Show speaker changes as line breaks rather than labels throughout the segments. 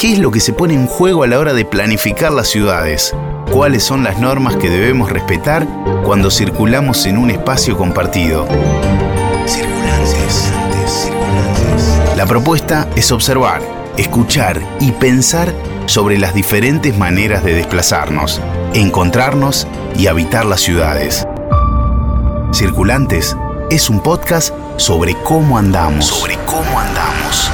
¿Qué es lo que se pone en juego a la hora de planificar las ciudades? ¿Cuáles son las normas que debemos respetar cuando circulamos en un espacio compartido? Circulantes. La propuesta es observar, escuchar y pensar sobre las diferentes maneras de desplazarnos, encontrarnos y habitar las ciudades. Circulantes es un podcast sobre cómo andamos. Sobre cómo andamos.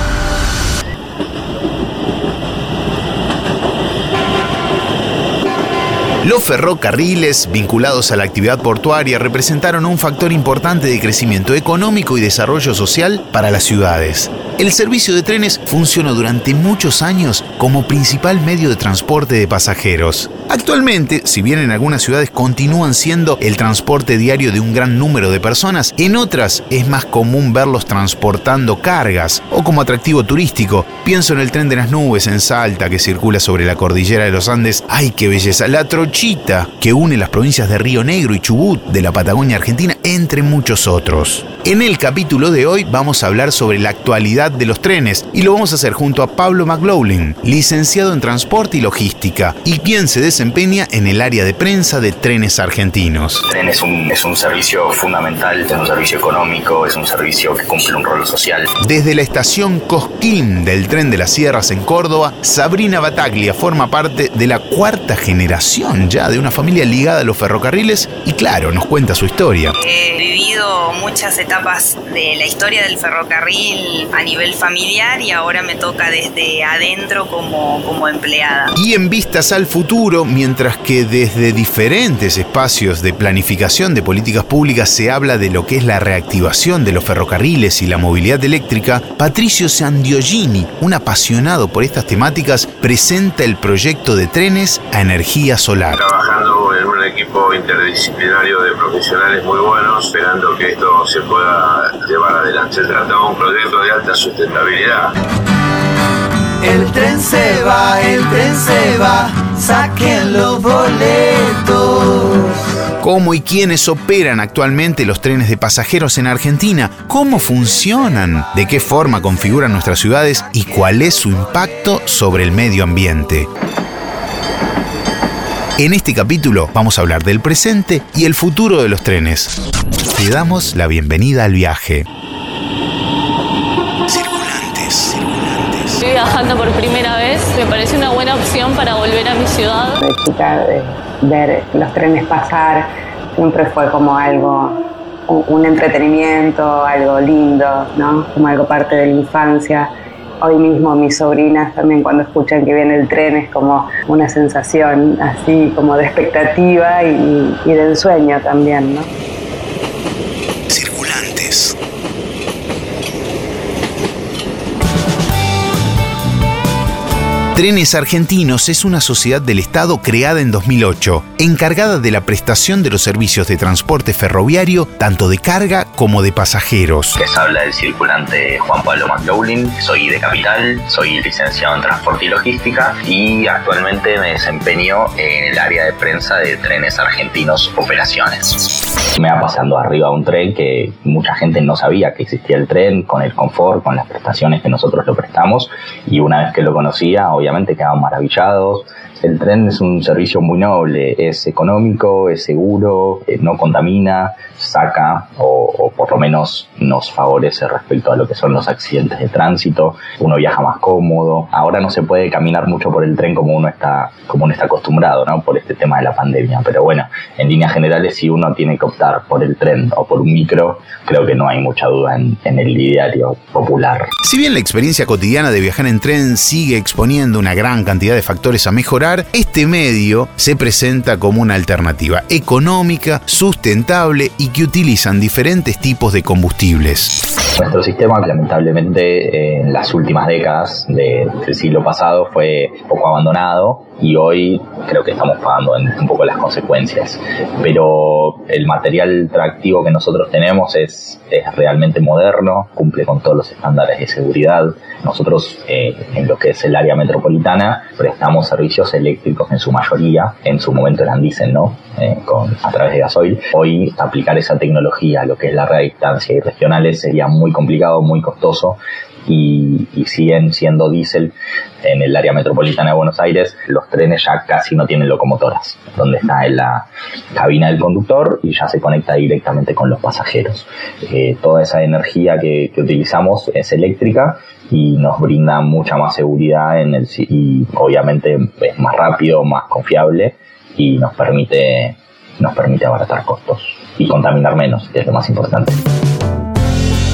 Los ferrocarriles vinculados a la actividad portuaria representaron un factor importante de crecimiento económico y desarrollo social para las ciudades. El servicio de trenes funcionó durante muchos años como principal medio de transporte de pasajeros. Actualmente, si bien en algunas ciudades continúan siendo el transporte diario de un gran número de personas, en otras es más común verlos transportando cargas o como atractivo turístico. Pienso en el tren de las nubes en Salta que circula sobre la cordillera de los Andes. ¡Ay, qué belleza! La trochita que une las provincias de Río Negro y Chubut de la Patagonia Argentina, entre muchos otros. En el capítulo de hoy vamos a hablar sobre la actualidad de los trenes y lo vamos a hacer junto a Pablo McLaughlin, licenciado en Transporte y Logística y quien se desempeña en el área de prensa de Trenes Argentinos.
El tren es un, es un servicio fundamental, es un servicio económico, es un servicio que cumple un rol social.
Desde la estación Cosquín del tren de las Sierras en Córdoba, Sabrina Bataglia forma parte de la cuarta generación ya de una familia ligada a los ferrocarriles y claro, nos cuenta su historia.
He vivido muchas etapas de la historia del ferrocarril a nivel familiar y ahora me toca desde adentro como, como empleada.
Y en vistas al futuro, mientras que desde diferentes espacios de planificación de políticas públicas se habla de lo que es la reactivación de los ferrocarriles y la movilidad eléctrica, Patricio Sandiogini, un apasionado por estas temáticas, presenta el proyecto de trenes a energía solar
interdisciplinario de profesionales muy buenos, esperando que esto se pueda llevar adelante. Se trata de un proyecto de alta sustentabilidad.
El tren se va, el tren se va, saquen los boletos.
¿Cómo y quiénes operan actualmente los trenes de pasajeros en Argentina? ¿Cómo funcionan? ¿De qué forma configuran nuestras ciudades? ¿Y cuál es su impacto sobre el medio ambiente? En este capítulo vamos a hablar del presente y el futuro de los trenes. Te damos la bienvenida al viaje.
Circulantes, circulantes. Estoy viajando por primera vez, me parece una buena opción para volver a mi ciudad.
De chica, de ver los trenes pasar, siempre fue como algo, un entretenimiento, algo lindo, ¿no? Como algo parte de la infancia Hoy mismo mis sobrinas también cuando escuchan que viene el tren es como una sensación así como de expectativa y, de ensueño también, ¿no?
Trenes Argentinos es una sociedad del Estado creada en 2008, encargada de la prestación de los servicios de transporte ferroviario, tanto de carga como de pasajeros.
Les habla el circulante Juan Pablo McLaughlin, soy de Capital, soy licenciado en Transporte y Logística y actualmente me desempeño en el área de prensa de Trenes Argentinos Operaciones. Me va pasando arriba un tren que mucha gente no sabía que existía el tren, con el confort, con las prestaciones que nosotros lo prestamos y una vez que lo conocía, hoy obviamente quedaban maravillados. El tren es un servicio muy noble, es económico, es seguro, eh, no contamina, saca o, por lo menos nos favorece respecto a lo que son los accidentes de tránsito, uno viaja más cómodo. Ahora no se puede caminar mucho por el tren como uno está, como uno está acostumbrado, ¿no? Por este tema de la pandemia. Pero bueno, en líneas generales, si uno tiene que optar por el tren o por un micro, creo que no hay mucha duda en, en el ideario popular.
Si bien la experiencia cotidiana de viajar en tren sigue exponiendo una gran cantidad de factores a mejorar, este medio se presenta como una alternativa económica, sustentable y que utilizan diferentes tipos de combustibles.
Nuestro sistema, lamentablemente, en las últimas décadas del siglo pasado fue poco abandonado y hoy creo que estamos pagando un poco las consecuencias. Pero el material tractivo que nosotros tenemos es, es realmente moderno, cumple con todos los estándares de seguridad. Nosotros, eh, en lo que es el área metropolitana, prestamos servicios eléctricos en su mayoría, en su momento eran dicen, ¿no? Eh, con, a través de gasoil. Hoy aplicar esa tecnología a lo que es la red distancia y regionales sería muy complicado, muy costoso y, siguen siendo diésel en el área metropolitana de Buenos Aires, los trenes ya casi no tienen locomotoras, donde está en la cabina del conductor y ya se conecta directamente con los pasajeros. Eh, toda esa energía que, utilizamos es eléctrica y nos brinda mucha más seguridad en el, y obviamente es más rápido, más confiable y nos permite, nos permite abaratar costos y contaminar menos, que es lo más importante.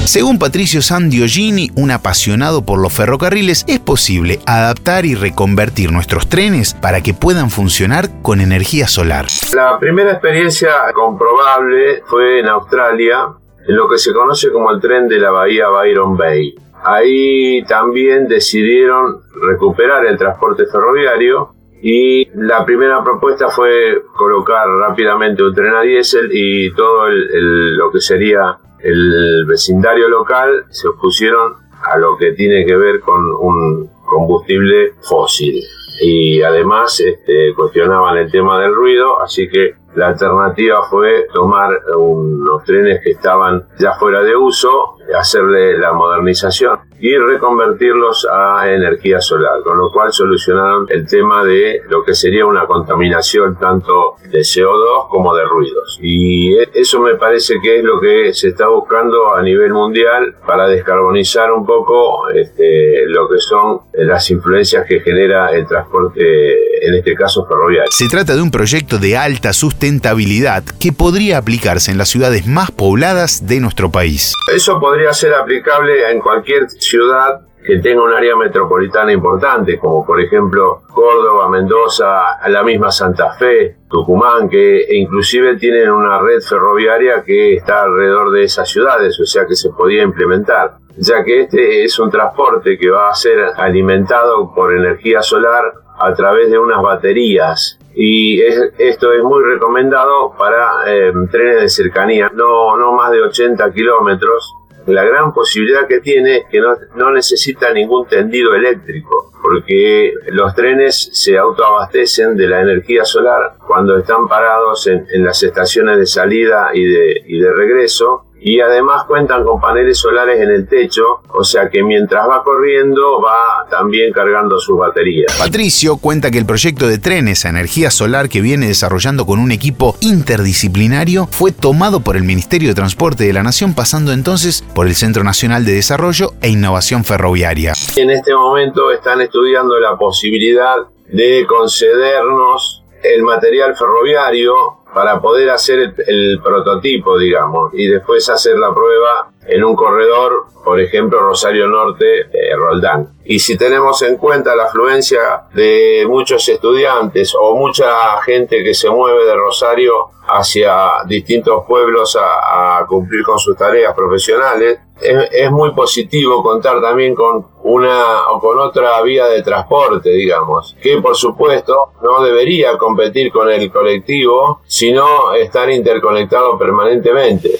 Según Patricio Sandiogini, un apasionado por los ferrocarriles, es posible adaptar y reconvertir nuestros trenes para que puedan funcionar con energía solar.
La primera experiencia comprobable fue en Australia, en lo que se conoce como el tren de la bahía Byron Bay. Ahí también decidieron recuperar el transporte ferroviario y la primera propuesta fue colocar rápidamente un tren a diésel y todo lo que sería el vecindario local se opusieron a lo que tiene que ver con un combustible fósil. Y además este, cuestionaban el tema del ruido, así que la alternativa fue tomar unos trenes que estaban ya fuera de uso, hacerle la modernización y reconvertirlos a energía solar, con lo cual solucionaron el tema de lo que sería una contaminación tanto de CO2 como de ruidos. Y eso me parece que es lo que se está buscando a nivel mundial para descarbonizar un poco este, lo que son las influencias que genera el transporte, en este caso ferroviario.
Se trata de un proyecto de alta sustentabilidad que podría aplicarse en las ciudades más pobladas de nuestro país.
Eso podría ser aplicable en cualquier ciudad que tenga un área metropolitana importante, como por ejemplo Córdoba, Mendoza, la misma Santa Fe, Tucumán, que inclusive tienen una red ferroviaria que está alrededor de esas ciudades, o sea que se podía implementar, ya que este es un transporte que va a ser alimentado por energía solar a través de unas baterías. Y esto es muy recomendado para eh, trenes de cercanía, no, no más de 80 kilómetros. La gran posibilidad que tiene es que no, necesita ningún tendido eléctrico, porque los trenes se autoabastecen de la energía solar cuando están parados en, las estaciones de salida y de, y de regreso y además cuentan con paneles solares en el techo, o sea que mientras va corriendo va también cargando sus baterías.
Patricio cuenta que el proyecto de trenes a energía solar que viene desarrollando con un equipo interdisciplinario fue tomado por el Ministerio de Transporte de la Nación pasando entonces por el Centro Nacional de Desarrollo e Innovación Ferroviaria.
En este momento están estudiando la posibilidad de concedernos el material ferroviario para poder hacer el, prototipo, digamos, y después hacer la prueba en un corredor, por ejemplo, Rosario Norte, eh, Roldán. Y si tenemos en cuenta la afluencia de muchos estudiantes o mucha gente que se mueve de Rosario hacia distintos pueblos a, cumplir con sus tareas profesionales, es, muy positivo contar también con una o con otra vía de transporte, digamos, que por supuesto no debería competir con el colectivo, sino estar interconectado permanentemente.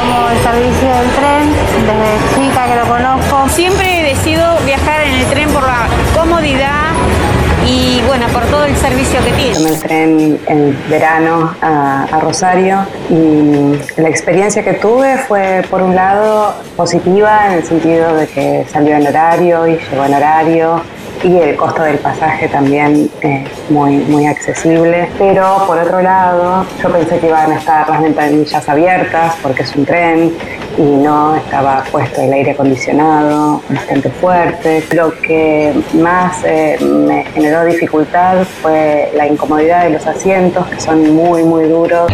Como el servicio del tren, desde chica que lo conozco.
Siempre decido viajar en el tren por la comodidad y bueno, por todo el servicio que tiene.
Tomé el tren en verano a, a, Rosario y la experiencia que tuve fue por un lado positiva en el sentido de que salió en horario y llegó en horario y el costo del pasaje también es muy, muy accesible. Pero por otro lado, yo pensé que iban a estar las ventanillas abiertas porque es un tren y no estaba puesto el aire acondicionado bastante fuerte. Lo que más eh, me generó dificultad fue la incomodidad de los asientos que son muy, muy duros.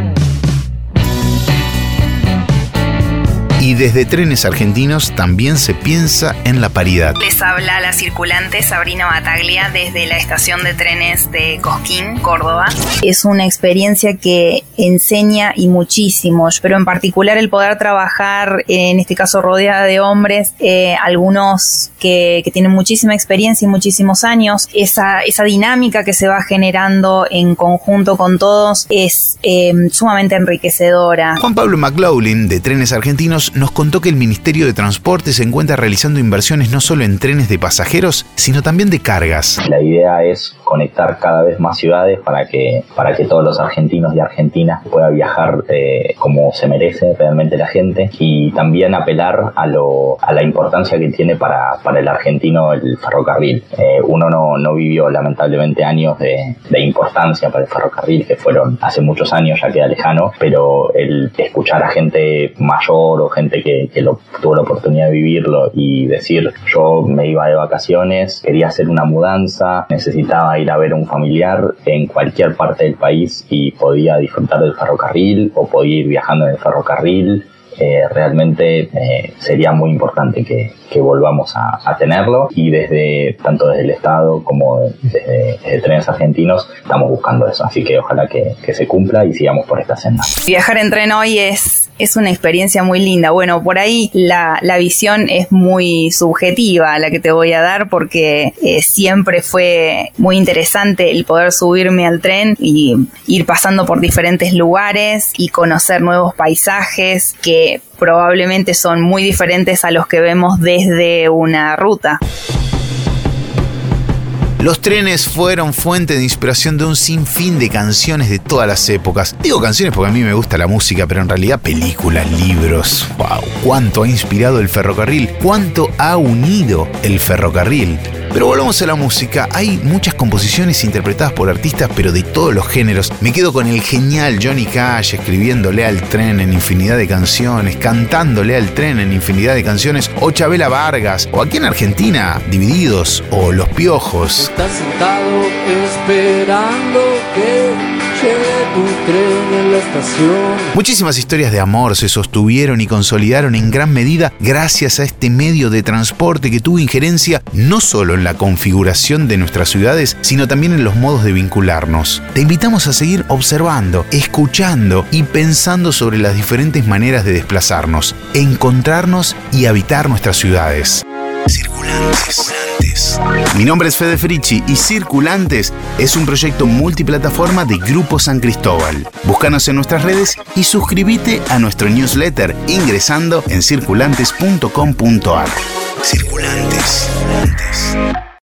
Y desde Trenes Argentinos también se piensa en la paridad.
Les habla la circulante Sabrina Bataglia desde la estación de trenes de Cosquín, Córdoba.
Es una experiencia que enseña y muchísimo, pero en particular el poder trabajar, en este caso rodeada de hombres, eh, algunos que, tienen muchísima experiencia y muchísimos años, esa, esa dinámica que se va generando en conjunto con todos es eh, sumamente enriquecedora.
Juan Pablo McLaughlin de Trenes Argentinos nos contó que el Ministerio de Transporte se encuentra realizando inversiones no solo en trenes de pasajeros, sino también de cargas.
La idea es conectar cada vez más ciudades para que, para que todos los argentinos y argentinas puedan viajar eh, como se merece realmente la gente y también apelar a, lo, a la importancia que tiene para, para el argentino el ferrocarril. Eh, uno no, no, vivió lamentablemente años de, de, importancia para el ferrocarril, que fueron hace muchos años, ya queda lejano, pero el escuchar a gente mayor o gente que, que lo, tuvo la oportunidad de vivirlo y decir yo me iba de vacaciones, quería hacer una mudanza, necesitaba ir a ver a un familiar en cualquier parte del país y podía disfrutar del ferrocarril o podía ir viajando en el ferrocarril eh, realmente eh, sería muy importante que, volvamos a, tenerlo y desde tanto desde el Estado como desde, Trenes Argentinos estamos buscando eso, así que ojalá que, que se cumpla y sigamos por esta senda.
Viajar en tren hoy es es una experiencia muy linda. Bueno, por ahí la, la visión es muy subjetiva la que te voy a dar porque eh, siempre fue muy interesante el poder subirme al tren y ir pasando por diferentes lugares y conocer nuevos paisajes que probablemente son muy diferentes a los que vemos desde una ruta.
Los trenes fueron fuente de inspiración de un sinfín de canciones de todas las épocas. Digo canciones porque a mí me gusta la música, pero en realidad películas, libros. ¡Wow! ¿Cuánto ha inspirado el ferrocarril? ¿Cuánto ha unido el ferrocarril? Pero volvamos a la música. Hay muchas composiciones interpretadas por artistas, pero de todos los géneros. Me quedo con el genial Johnny Cash escribiéndole al tren en infinidad de canciones, cantándole al tren en infinidad de canciones, o Chabela Vargas, o aquí en Argentina, Divididos, o Los Piojos.
Estás sentado esperando que en la estación.
Muchísimas historias de amor se sostuvieron y consolidaron en gran medida gracias a este medio de transporte que tuvo injerencia no solo en la configuración de nuestras ciudades, sino también en los modos de vincularnos. Te invitamos a seguir observando, escuchando y pensando sobre las diferentes maneras de desplazarnos, encontrarnos y habitar nuestras ciudades. Circulantes. Mi nombre es Fede Frichi y Circulantes es un proyecto multiplataforma de Grupo San Cristóbal. Búscanos en nuestras redes y suscríbete a nuestro newsletter ingresando en circulantes.com.ar. Circulantes.